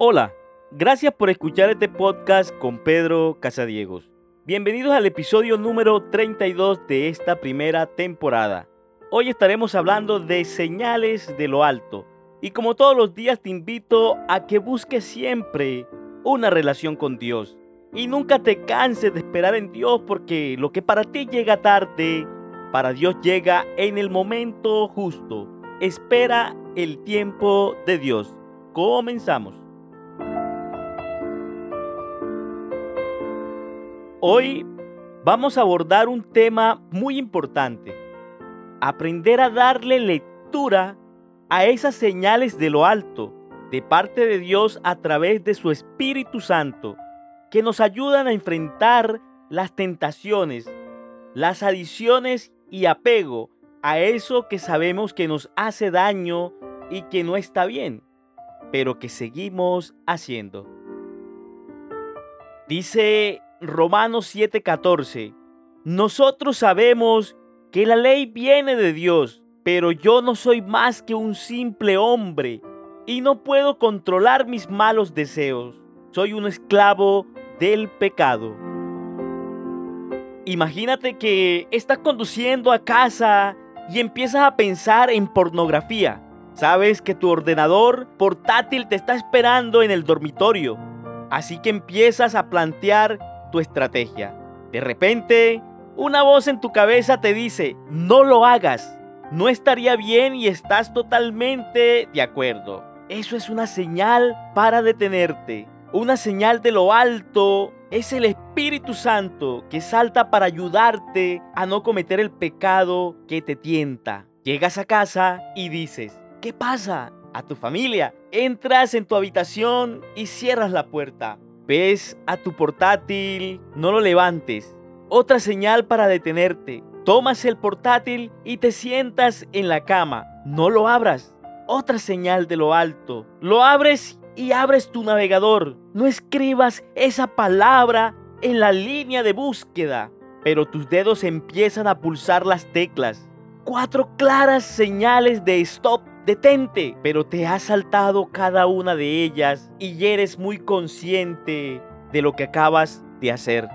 Hola, gracias por escuchar este podcast con Pedro Casadiegos. Bienvenidos al episodio número 32 de esta primera temporada. Hoy estaremos hablando de señales de lo alto. Y como todos los días te invito a que busques siempre una relación con Dios. Y nunca te canses de esperar en Dios porque lo que para ti llega tarde, para Dios llega en el momento justo. Espera el tiempo de Dios. Comenzamos. Hoy vamos a abordar un tema muy importante. Aprender a darle lectura a esas señales de lo alto de parte de Dios a través de su Espíritu Santo que nos ayudan a enfrentar las tentaciones, las adiciones y apego a eso que sabemos que nos hace daño y que no está bien, pero que seguimos haciendo. Dice Romanos 7:14, nosotros sabemos que la ley viene de Dios, pero yo no soy más que un simple hombre y no puedo controlar mis malos deseos. Soy un esclavo del pecado. Imagínate que estás conduciendo a casa y empiezas a pensar en pornografía. Sabes que tu ordenador portátil te está esperando en el dormitorio. Así que empiezas a plantear tu estrategia. De repente, una voz en tu cabeza te dice, no lo hagas. No estaría bien y estás totalmente de acuerdo. Eso es una señal para detenerte. Una señal de lo alto es el Espíritu Santo que salta para ayudarte a no cometer el pecado que te tienta. Llegas a casa y dices, ¿qué pasa? A tu familia. Entras en tu habitación y cierras la puerta. Ves a tu portátil, no lo levantes. Otra señal para detenerte. Tomas el portátil y te sientas en la cama. No lo abras. Otra señal de lo alto. Lo abres y abres tu navegador. No escribas esa palabra en la línea de búsqueda, pero tus dedos empiezan a pulsar las teclas. Cuatro claras señales de stop detente, pero te has saltado cada una de ellas y eres muy consciente de lo que acabas de hacer.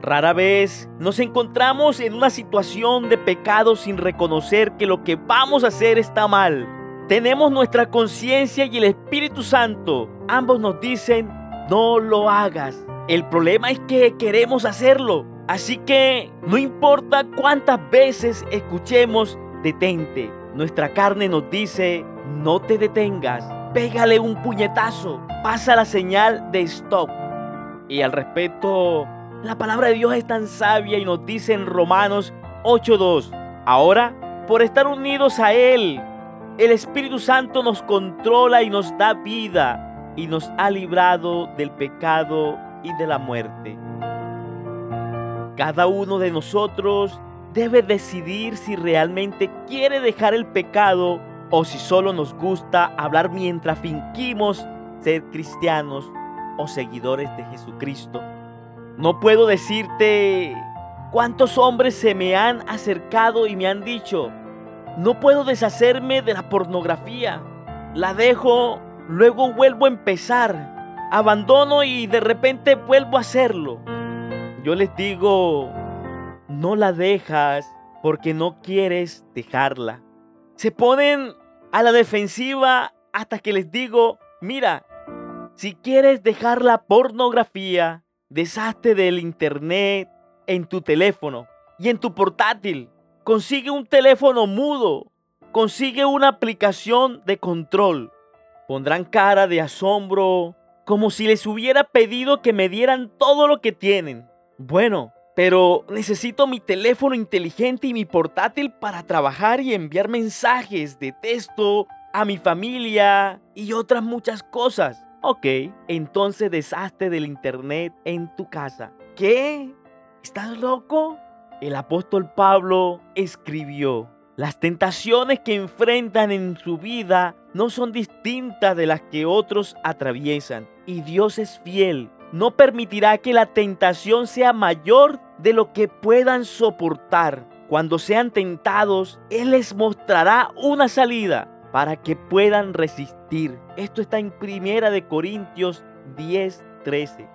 Rara vez nos encontramos en una situación de pecado sin reconocer que lo que vamos a hacer está mal. Tenemos nuestra conciencia y el Espíritu Santo. Ambos nos dicen, no lo hagas. El problema es que queremos hacerlo. Así que no importa cuántas veces escuchemos, detente. Nuestra carne nos dice, no te detengas, pégale un puñetazo, pasa la señal de stop. Y al respecto, la palabra de Dios es tan sabia y nos dice en Romanos 8.2, ahora, por estar unidos a Él, el Espíritu Santo nos controla y nos da vida y nos ha librado del pecado y de la muerte. Cada uno de nosotros debe decidir si realmente quiere dejar el pecado o si solo nos gusta hablar mientras fingimos ser cristianos o seguidores de Jesucristo. No puedo decirte cuántos hombres se me han acercado y me han dicho, no puedo deshacerme de la pornografía. La dejo, luego vuelvo a empezar. Abandono y de repente vuelvo a hacerlo. Yo les digo, no la dejas porque no quieres dejarla. Se ponen a la defensiva hasta que les digo, mira, si quieres dejar la pornografía, deshazte del internet en tu teléfono y en tu portátil. Consigue un teléfono mudo. Consigue una aplicación de control. Pondrán cara de asombro como si les hubiera pedido que me dieran todo lo que tienen. Bueno, pero necesito mi teléfono inteligente y mi portátil para trabajar y enviar mensajes de texto a mi familia y otras muchas cosas. Ok, entonces deshazte del internet en tu casa. ¿Qué? ¿Estás loco? El apóstol Pablo escribió, las tentaciones que enfrentan en su vida no son distintas de las que otros atraviesan y Dios es fiel no permitirá que la tentación sea mayor de lo que puedan soportar. Cuando sean tentados, Él les mostrará una salida. para que puedan resistir. Esto está en Primera de Corintios 10, 13.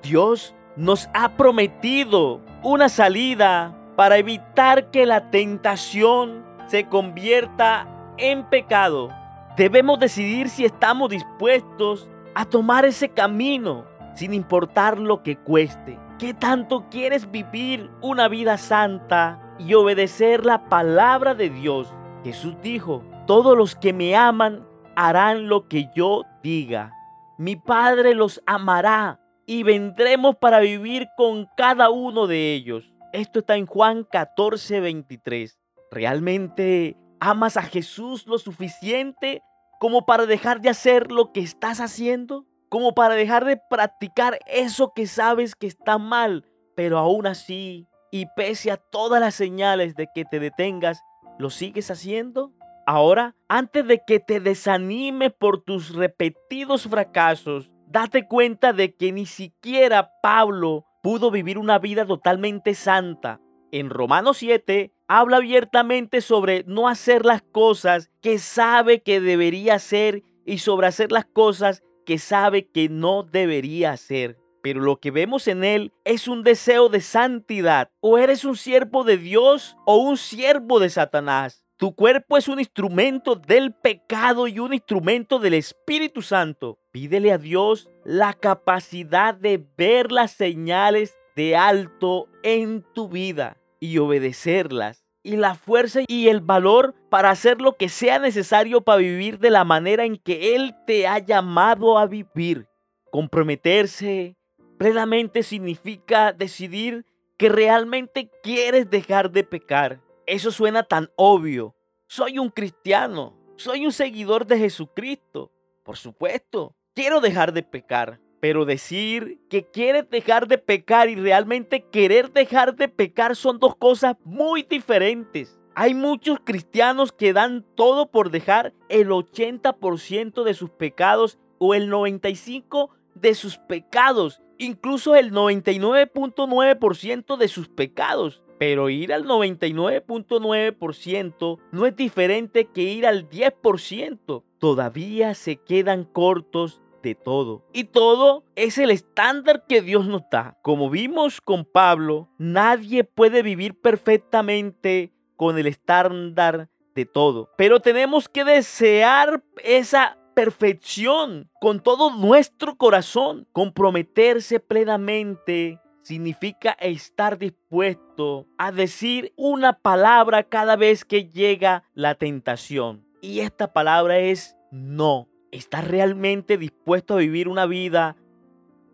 Dios nos ha prometido una salida para evitar que la tentación se convierta en pecado. Debemos decidir si estamos dispuestos a tomar ese camino sin importar lo que cueste. ¿Qué tanto quieres vivir una vida santa y obedecer la palabra de Dios? Jesús dijo, todos los que me aman harán lo que yo diga. Mi Padre los amará y vendremos para vivir con cada uno de ellos. Esto está en Juan 14, 23. ¿Realmente amas a Jesús lo suficiente como para dejar de hacer lo que estás haciendo? Como para dejar de practicar eso que sabes que está mal, pero aún así, y pese a todas las señales de que te detengas, ¿lo sigues haciendo? Ahora, antes de que te desanimes por tus repetidos fracasos, date cuenta de que ni siquiera Pablo pudo vivir una vida totalmente santa. En Romanos 7 habla abiertamente sobre no hacer las cosas que sabe que debería hacer y sobre hacer las cosas que sabe que no debería hacer. Pero lo que vemos en él es un deseo de santidad. O eres un siervo de Dios o un siervo de Satanás. Tu cuerpo es un instrumento del pecado y un instrumento del Espíritu Santo. Pídele a Dios la capacidad de ver las señales de alto en tu vida y obedecerlas. Y la fuerza y el valor para hacer lo que sea necesario para vivir de la manera en que Él te ha llamado a vivir. Comprometerse plenamente significa decidir que realmente quieres dejar de pecar eso suena tan obvio. Soy un cristiano. Soy un seguidor de Jesucristo. Por supuesto, quiero dejar de pecar. Pero decir que quieres dejar de pecar y realmente querer dejar de pecar son dos cosas muy diferentes. Hay muchos cristianos que dan todo por dejar el 80% de sus pecados o el 95% de sus pecados, incluso el 99.9% de sus pecados. Pero ir al 99.9% no es diferente que ir al 10%. Todavía se quedan cortos de todo. Y todo es el estándar que Dios nos da. Como vimos con Pablo, nadie puede vivir perfectamente con el estándar de todo. Pero tenemos que desear esa perfección con todo nuestro corazón, comprometerse plenamente significa estar dispuesto a decir una palabra cada vez que llega la tentación. Y esta palabra es no. ¿Estás realmente dispuesto a vivir una vida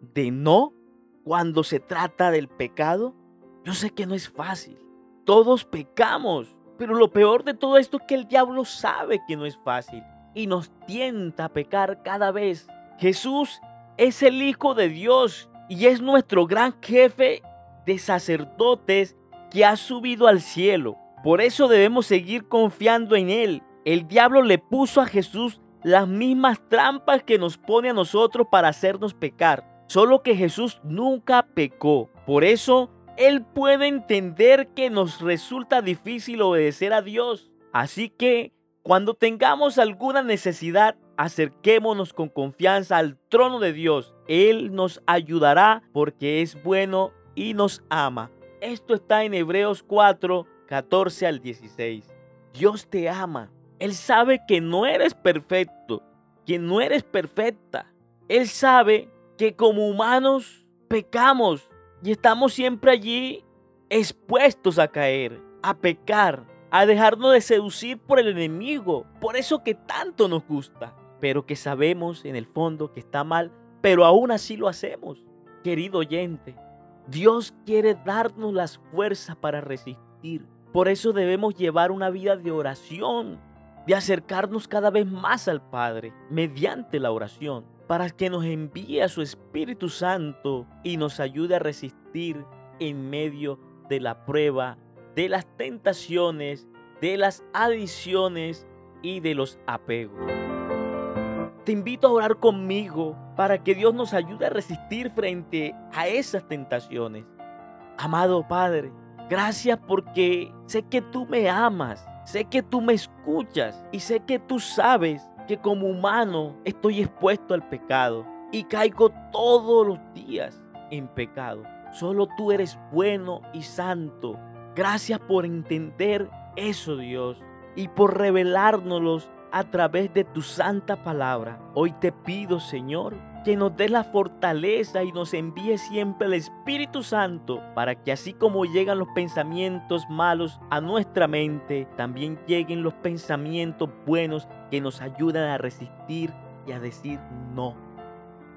de no cuando se trata del pecado? Yo sé que no es fácil. Todos pecamos. Pero lo peor de todo esto es que el diablo sabe que no es fácil y nos tienta a pecar cada vez. Jesús es el Hijo de Dios y es nuestro gran jefe de sacerdotes que ha subido al cielo. Por eso debemos seguir confiando en Él. El diablo le puso a Jesús las mismas trampas que nos pone a nosotros para hacernos pecar. Solo que Jesús nunca pecó. Por eso Él puede entender que nos resulta difícil obedecer a Dios. Así que cuando tengamos alguna necesidad, acerquémonos con confianza al trono de Dios. Él nos ayudará porque es bueno y nos ama. Esto está en Hebreos 4, 14 al 16. Dios te ama. Él sabe que no eres perfecto, que no eres perfecta. Él sabe que como humanos pecamos y estamos siempre allí expuestos a caer, a pecar, a dejarnos de seducir por el enemigo, por eso que tanto nos gusta pero que sabemos en el fondo que está mal, pero aún así lo hacemos. Querido oyente, Dios quiere darnos las fuerzas para resistir. Por eso debemos llevar una vida de oración, de acercarnos cada vez más al Padre mediante la oración, para que nos envíe a su Espíritu Santo y nos ayude a resistir en medio de la prueba, de las tentaciones, de las adiciones y de los apegos. Te invito a orar conmigo para que Dios nos ayude a resistir frente a esas tentaciones. Amado Padre, gracias porque sé que tú me amas. Sé que tú me escuchas y sé que tú sabes que como humano estoy expuesto al pecado y caigo todos los días en pecado. Solo tú eres bueno y santo. Gracias por entender eso, Dios, y por revelárnoslos a través de tu santa palabra. Hoy te pido, Señor, que nos des la fortaleza y nos envíe siempre el Espíritu Santo para que así como llegan los pensamientos malos a nuestra mente, también lleguen los pensamientos buenos que nos ayudan a resistir y a decir no.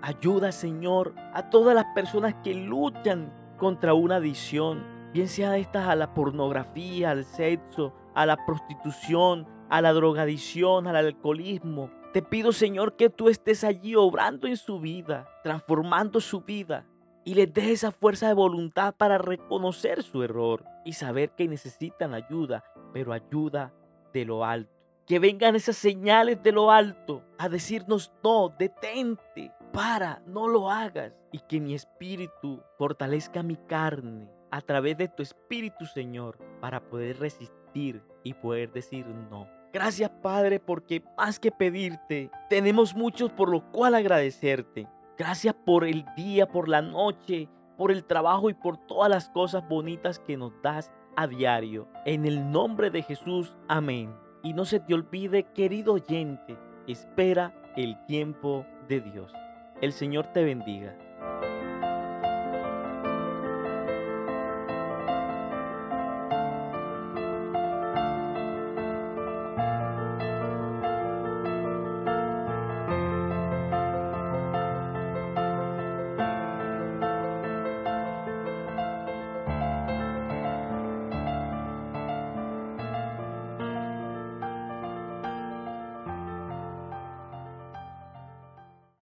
Ayuda, Señor, a todas las personas que luchan contra una adicción, bien sea estas a la pornografía, al sexo, a la prostitución, a la drogadicción, al alcoholismo. Te pido, Señor, que tú estés allí obrando en su vida, transformando su vida y les des esa fuerza de voluntad para reconocer su error y saber que necesitan ayuda, pero ayuda de lo alto. Que vengan esas señales de lo alto a decirnos, no, detente, para, no lo hagas. Y que mi espíritu fortalezca mi carne a través de tu espíritu, Señor, para poder resistir y poder decir no. Gracias Padre porque más que pedirte, tenemos muchos por lo cual agradecerte. Gracias por el día, por la noche, por el trabajo y por todas las cosas bonitas que nos das a diario. En el nombre de Jesús, amén. Y no se te olvide, querido oyente, espera el tiempo de Dios. El Señor te bendiga.